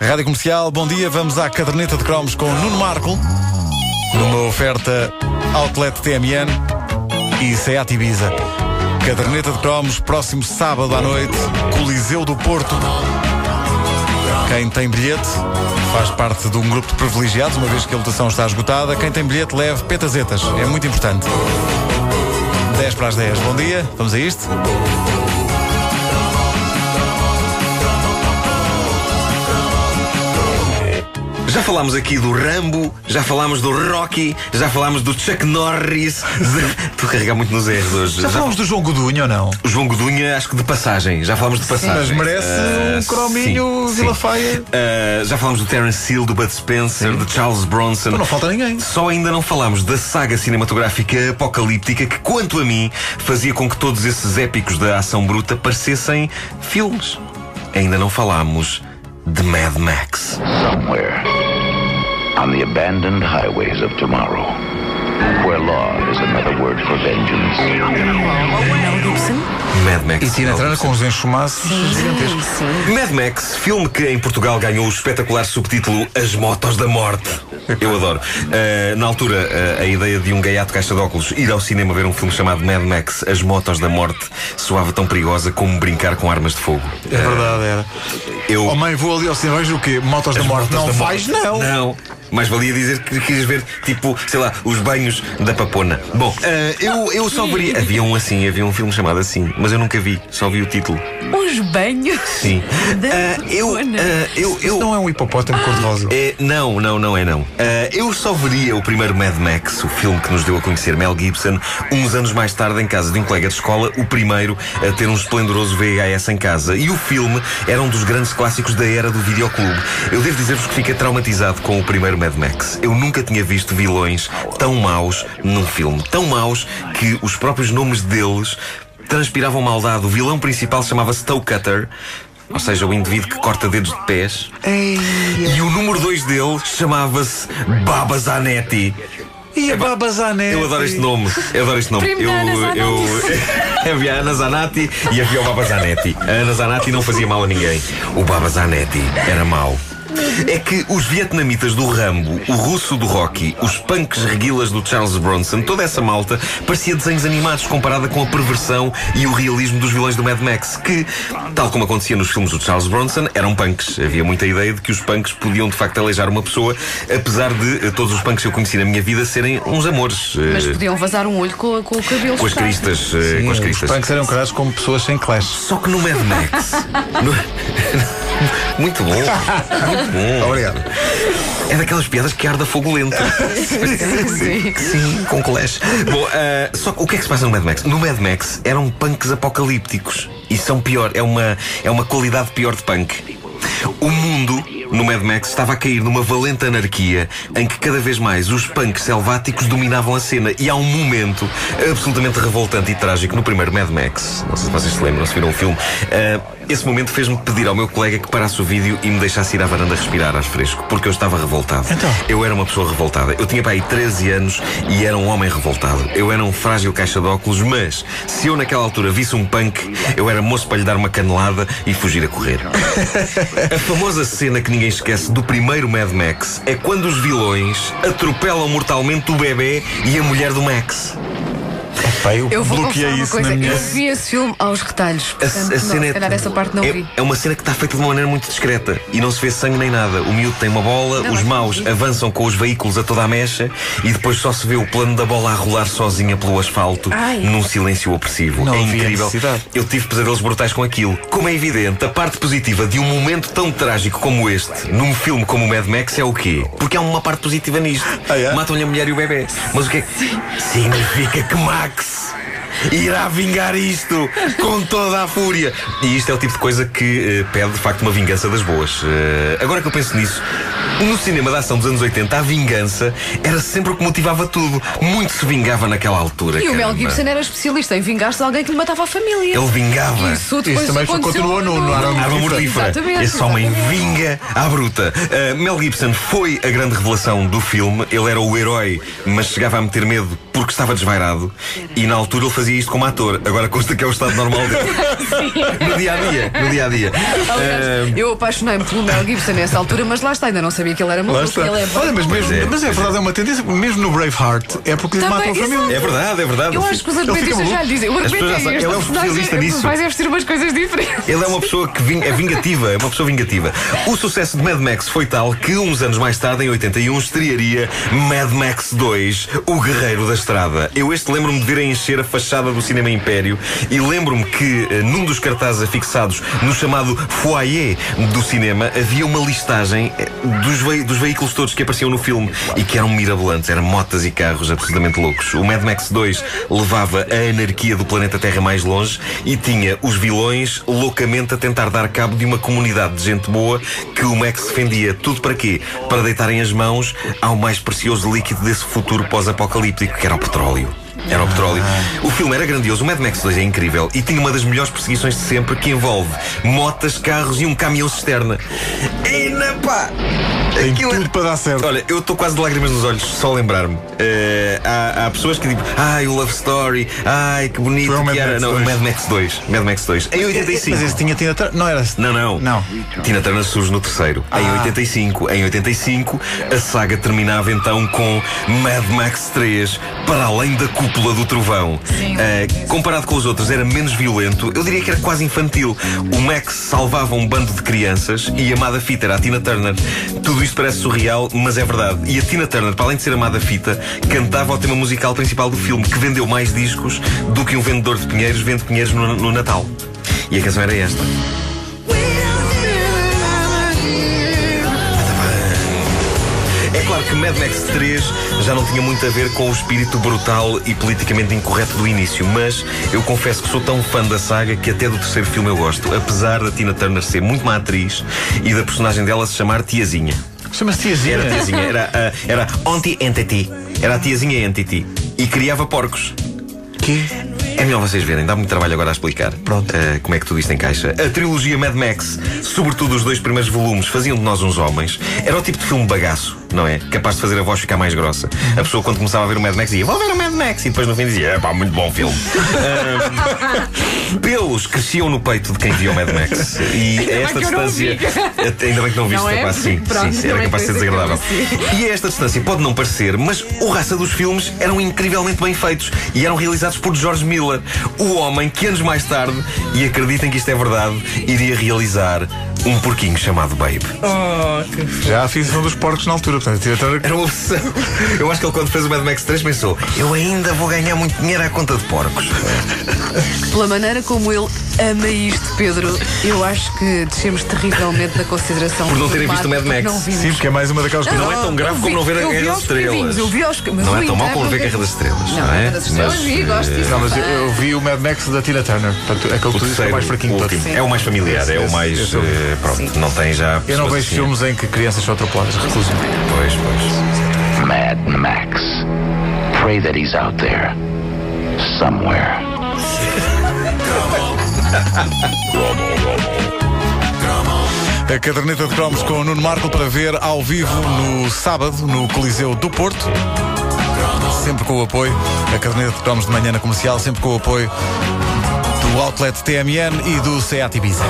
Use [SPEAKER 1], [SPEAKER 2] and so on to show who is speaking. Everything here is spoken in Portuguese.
[SPEAKER 1] Rádio Comercial, bom dia. Vamos à caderneta de cromos com Nuno Marco, numa oferta Outlet TMN e Seat Ibiza. Caderneta de cromos, próximo sábado à noite, Coliseu do Porto. Quem tem bilhete faz parte de um grupo de privilegiados, uma vez que a lotação está esgotada. Quem tem bilhete leve petazetas, é muito importante. 10 para as 10. Bom dia, vamos a isto?
[SPEAKER 2] Já falámos aqui do Rambo, já falámos do Rocky, já falámos do Chuck Norris. Estou a carregar muito nos erros hoje.
[SPEAKER 1] Já falámos do João Godunho ou não?
[SPEAKER 2] O João Godunha, acho que de passagem. Já falámos de passagem.
[SPEAKER 1] Mas merece
[SPEAKER 2] Ah,
[SPEAKER 1] um crominho
[SPEAKER 2] sim,
[SPEAKER 1] Vila
[SPEAKER 2] sim.
[SPEAKER 1] Faia.
[SPEAKER 2] Ah, já falámos do Terence Hill, do Bud Spencer, de Charles Bronson.
[SPEAKER 1] Então não falta ninguém.
[SPEAKER 2] Só ainda não falámos da saga cinematográfica apocalíptica que, quanto a mim, fazia com que todos esses épicos da ação bruta parecessem filmes. Ainda não falámos de Mad Max.
[SPEAKER 3] Somewhere on the abandoned highways of tomorrow, where law is another word for vengeance.
[SPEAKER 2] Mad Max.
[SPEAKER 1] E Tina Turner com os enxumaços gigantescos.
[SPEAKER 2] Mad Max, filme que em Portugal ganhou o espetacular subtítulo As Motos da Morte. Eu adoro. Uh, na altura, uh, a ideia de um gaiato caixa de óculos ir ao cinema ver um filme chamado Mad Max, As Motos da Morte, soava tão perigosa como brincar com armas de fogo.
[SPEAKER 1] É verdade, era.
[SPEAKER 2] Eu.
[SPEAKER 1] Oh mãe, vou ali ao cinema, vejo o quê? Motos da
[SPEAKER 2] As
[SPEAKER 1] morte.
[SPEAKER 2] Motos
[SPEAKER 1] Não
[SPEAKER 2] da
[SPEAKER 1] vais,
[SPEAKER 2] Morte.
[SPEAKER 1] não.
[SPEAKER 2] Não. Mas valia dizer que querias ver, tipo, sei lá, os banhos da papona. Bom, uh, eu, eu só veria. Havia um assim, havia um filme chamado assim, mas eu nunca vi, só vi o título.
[SPEAKER 4] Os banhos.
[SPEAKER 2] Sim.
[SPEAKER 4] Da
[SPEAKER 2] Uh, eu, uh,
[SPEAKER 4] papona.
[SPEAKER 2] eu, eu,
[SPEAKER 1] Isso não é um hipopótamo cor-de-rosa.
[SPEAKER 2] É, não, não, não é não. Ah, eu só veria o primeiro Mad Max, o filme que nos deu a conhecer Mel Gibson, uns anos mais tarde em casa de um colega de escola, o primeiro a ter um esplendoroso VHS em casa. E o filme era um dos grandes clássicos da era do videoclube. Eu devo dizer-vos que fiquei traumatizado com o primeiro Mad Max. Eu nunca tinha visto vilões tão maus num filme. Tão maus que os próprios nomes deles transpiravam maldade. O vilão principal chamava-se Toe. Ou seja, o indivíduo que corta dedos de pés. E o número 2 dele chamava-se Baba Zanetti.
[SPEAKER 1] E a Baba Zanetti?
[SPEAKER 2] Eu adoro este nome. Eu adoro este nome. Eu,
[SPEAKER 4] Zanatti.
[SPEAKER 2] eu, havia a Ana Zanatti e havia o Baba Zanetti. A Ana Zanatti não fazia mal a ninguém. O Baba Zanetti era mau. É que os vietnamitas do Rambo, o russo do Rocky, os punks reguilas do Charles Bronson, toda essa malta parecia desenhos animados comparada com a perversão e o realismo dos vilões do Mad Max, que, tal como acontecia nos filmes do Charles Bronson, eram punks. Havia muita ideia de que os punks podiam de facto aleijar uma pessoa, apesar de eh, todos os punks que eu conheci na minha vida serem uns amores. eh,
[SPEAKER 4] Mas podiam vazar um olho com, com o cabelo.
[SPEAKER 2] com as cristas. eh,
[SPEAKER 1] Sim,
[SPEAKER 2] com as
[SPEAKER 1] os
[SPEAKER 2] cristas.
[SPEAKER 1] punks eram carados como pessoas sem clash.
[SPEAKER 2] Só que no Mad Max. no- Muito bom. Muito bom.
[SPEAKER 1] Obrigado.
[SPEAKER 2] É daquelas piadas que arda fogo lento.
[SPEAKER 4] Sim.
[SPEAKER 2] Sim, com clash. Bom, ah, só que o que é que se passa no Mad Max? No Mad Max eram punks apocalípticos. E são pior, é uma, é uma qualidade pior de punk. O mundo, no Mad Max, estava a cair numa valente anarquia em que cada vez mais os punks selváticos dominavam a cena. E há um momento absolutamente revoltante e trágico no primeiro Mad Max. Não sei se vocês se lembram, se viram o filme. Ah, esse momento fez-me pedir ao meu colega que parasse o vídeo e me deixasse ir à varanda respirar ar fresco, porque eu estava revoltado.
[SPEAKER 1] Então?
[SPEAKER 2] Eu era uma pessoa revoltada. Eu tinha para aí 13 anos e era um homem revoltado. Eu era um frágil caixa de óculos, mas se eu naquela altura visse um punk, eu era moço para lhe dar uma canelada e fugir a correr. a famosa cena que ninguém esquece do primeiro Mad Max é quando os vilões atropelam mortalmente o bebê e a mulher do Max.
[SPEAKER 1] Epá, eu,
[SPEAKER 4] Eu vou
[SPEAKER 1] bloqueei isso
[SPEAKER 4] coisa.
[SPEAKER 1] na minha.
[SPEAKER 4] Eu vi esse filme aos retalhos.
[SPEAKER 2] A,
[SPEAKER 4] Portanto,
[SPEAKER 2] a
[SPEAKER 4] não,
[SPEAKER 2] cena
[SPEAKER 4] calhar essa parte não
[SPEAKER 2] é,
[SPEAKER 4] vi.
[SPEAKER 2] é uma cena que está feita de uma maneira muito discreta e não se vê sangue nem nada. O miúdo tem uma bola,
[SPEAKER 4] Não,
[SPEAKER 2] os maus avançam com os veículos a toda a mecha e depois só se vê o plano da bola a rolar sozinha pelo asfalto
[SPEAKER 4] Ai.
[SPEAKER 2] num silêncio opressivo.
[SPEAKER 1] Não
[SPEAKER 2] é incrível. Eu tive pesadelos brutais com aquilo. Como é evidente, a parte positiva de um momento tão trágico como este, num filme como o Mad Max, é o quê? Porque há uma parte positiva nisto.
[SPEAKER 1] Ah, é?
[SPEAKER 2] Matam-lhe a mulher e o bebê. Mas o que é que significa que Max irá vingar isto com toda a fúria. E isto é o tipo de coisa que eh, pede de facto uma vingança das boas. Eh, agora que eu penso nisso, No cinema da ação dos anos 80, a vingança era sempre o que motivava tudo. Muito se vingava naquela altura.
[SPEAKER 4] E o Mel
[SPEAKER 2] caramba.
[SPEAKER 4] Gibson era especialista em vingar-se de alguém que lhe matava a família.
[SPEAKER 2] Ele vingava.
[SPEAKER 4] Isso depois
[SPEAKER 5] também continuou no- no Arma
[SPEAKER 2] Arma mortífera.
[SPEAKER 4] Exatamente,
[SPEAKER 2] Esse homem vinga à bruta. Uh, Mel Gibson foi a grande revelação do filme. Ele era o herói, mas chegava a meter medo porque estava desvairado. E na altura ele fazia isto como ator. Agora consta que é o estado normal dele. no dia a dia. No dia a dia.
[SPEAKER 4] Aliás, eu apaixonei-me pelo Mel Gibson nessa altura, mas lá está, ainda não sabia que ele era maluco. Ele é
[SPEAKER 5] Olha, mas mesmo,
[SPEAKER 2] é,
[SPEAKER 5] mas é verdade, é uma tendência, mesmo no Braveheart, é porque lhe matam a família.
[SPEAKER 2] É verdade, é verdade.
[SPEAKER 4] Eu acho que os argumentistas já lhe dizem. O argumento é este,
[SPEAKER 2] ele é um especialista nisso.
[SPEAKER 4] Vai vestir umas coisas diferentes.
[SPEAKER 2] Ele é uma pessoa que ving- é vingativa, é uma pessoa vingativa. O sucesso de Mad Max foi tal que uns anos mais tarde, em 81, estrearia Mad Max 2, O Guerreiro da Estrada. Eu este lembro-me de ver a encher a fachada do Cinema Império e lembro-me que eh, num dos cartazes afixados no chamado foyer do cinema havia uma listagem eh, dos, vei- dos veículos todos que apareciam no filme e que eram mirabolantes, eram motas e carros absolutamente loucos. O Mad Max 2 levava a anarquia do planeta Terra mais longe e tinha os vilões loucamente a tentar dar cabo de uma comunidade de gente boa que o Max defendia. Tudo para quê? Para deitarem as mãos ao mais precioso líquido desse futuro pós-apocalíptico, que era o petróleo. Era o petróleo. O filme era grandioso, o Mad Max 2 é incrível e tinha uma das melhores perseguições de sempre que envolve motas, carros e um caminhão cisterna. E na pá!
[SPEAKER 5] Tem
[SPEAKER 2] Aquilo é-
[SPEAKER 5] tudo para dar certo.
[SPEAKER 2] Olha, eu estou quase de lágrimas nos olhos, só a lembrar-me. Eh, há, há pessoas que dizem, ai, o Love Story, ai, que bonito
[SPEAKER 5] Foi o Mad
[SPEAKER 2] que era.
[SPEAKER 5] Max
[SPEAKER 2] não, o
[SPEAKER 5] 2.
[SPEAKER 2] Mad Max 2. Mad Max 2. Em 85.
[SPEAKER 5] Mas esse tinha Tina Turner. Não era.
[SPEAKER 2] Não, não.
[SPEAKER 5] Não.
[SPEAKER 2] Tina Turner surge no terceiro. Em
[SPEAKER 5] Ah.
[SPEAKER 2] 85. Em 85, a saga terminava então com Mad Max 3, para além da cúpula do trovão. Ah, comparado com os outros, era menos violento. Eu diria que era quase infantil. O Max salvava um bando de crianças e a amada fita era a Tina Turner. Tudo isto parece surreal, mas é verdade. E a Tina Turner, para além de ser amada fita, cantava o tema musical principal do filme, que vendeu mais discos do que um vendedor de pinheiros vende pinheiros no, no Natal. E a canção era esta. Que Mad Max 3 já não tinha muito a ver com o espírito brutal e politicamente incorreto do início, mas eu confesso que sou tão fã da saga que até do terceiro filme eu gosto, apesar da Tina Turner ser muito má atriz e da personagem dela se chamar Tiazinha.
[SPEAKER 5] Chama-se Tiazinha.
[SPEAKER 2] Era Tiazinha, era, a- era Auntie Entity. Era a Tiazinha Entity. E criava porcos.
[SPEAKER 5] Que?
[SPEAKER 2] É melhor vocês verem, dá muito trabalho agora a explicar
[SPEAKER 5] Pronto.
[SPEAKER 2] eh, como é que tudo isto encaixa. A trilogia Mad Max, sobretudo os dois primeiros volumes, faziam de nós uns homens. Era o tipo de filme bagaço, não é? Capaz de fazer a voz ficar mais grossa. A pessoa, quando começava a ver o Mad Max, dizia: Vou ver o Mad Max. E depois no fim dizia: É pá, muito bom filme. Ahm, pelos cresciam no peito de quem via o Mad Max. E a esta distância. Ainda bem que não viste,
[SPEAKER 4] Não é?
[SPEAKER 2] capaz, sim.
[SPEAKER 4] Pronto,
[SPEAKER 2] sim, era capaz de ser desagradável. E a esta distância pode não parecer, mas o raça dos filmes eram incrivelmente bem feitos e eram realizados por George Miller, o homem que anos mais tarde, e acreditem que isto é verdade, iria realizar um porquinho chamado Babe.
[SPEAKER 5] Já fiz um dos porcos na altura. Portanto.
[SPEAKER 2] Era uma obsessão. Eu acho que ele, quando fez o Mad Max 3, pensou: eu ainda vou ganhar muito dinheiro à conta de porcos.
[SPEAKER 4] Pela maneira como ele ama isto, Pedro, eu acho que descemos terrivelmente na consideração.
[SPEAKER 2] Por não terem visto o Mad Max.
[SPEAKER 4] Não vimos.
[SPEAKER 5] Sim, porque é mais uma daquelas coisas.
[SPEAKER 2] Não é tão grave
[SPEAKER 4] eu
[SPEAKER 2] como
[SPEAKER 4] vi-
[SPEAKER 2] não ver a
[SPEAKER 4] vi
[SPEAKER 2] Guerra das Estrelas.
[SPEAKER 4] Eu vi aos mas
[SPEAKER 2] Não é tão mau
[SPEAKER 4] inverno
[SPEAKER 2] como ver
[SPEAKER 4] que-
[SPEAKER 2] Guerra das Estrelas,
[SPEAKER 4] Não,
[SPEAKER 2] não é?
[SPEAKER 4] Das Estrelas
[SPEAKER 2] Mas,
[SPEAKER 4] vi, gosto disso.
[SPEAKER 5] Não, mas eu, eu vi o Mad Max da Tina Turner. Portanto, aquele
[SPEAKER 2] O
[SPEAKER 5] que tu que é o mais fraquinho
[SPEAKER 2] o último. É o mais familiar, é o mais.
[SPEAKER 5] esse
[SPEAKER 2] eh, pronto, não tem já.
[SPEAKER 5] Eu não vejo
[SPEAKER 2] assim.
[SPEAKER 5] filmes em que crianças são atropeladas. Recuso.
[SPEAKER 2] Pois, pois.
[SPEAKER 3] Mad Max. Pray that he's out there. Somewhere.
[SPEAKER 1] A caderneta de cromos com o Nuno Marco para ver ao vivo no sábado no Coliseu do Porto. Sempre com o apoio. A caderneta de cromos de manhã na comercial, sempre com o apoio do Outlet TMN e do Seat Ibiza.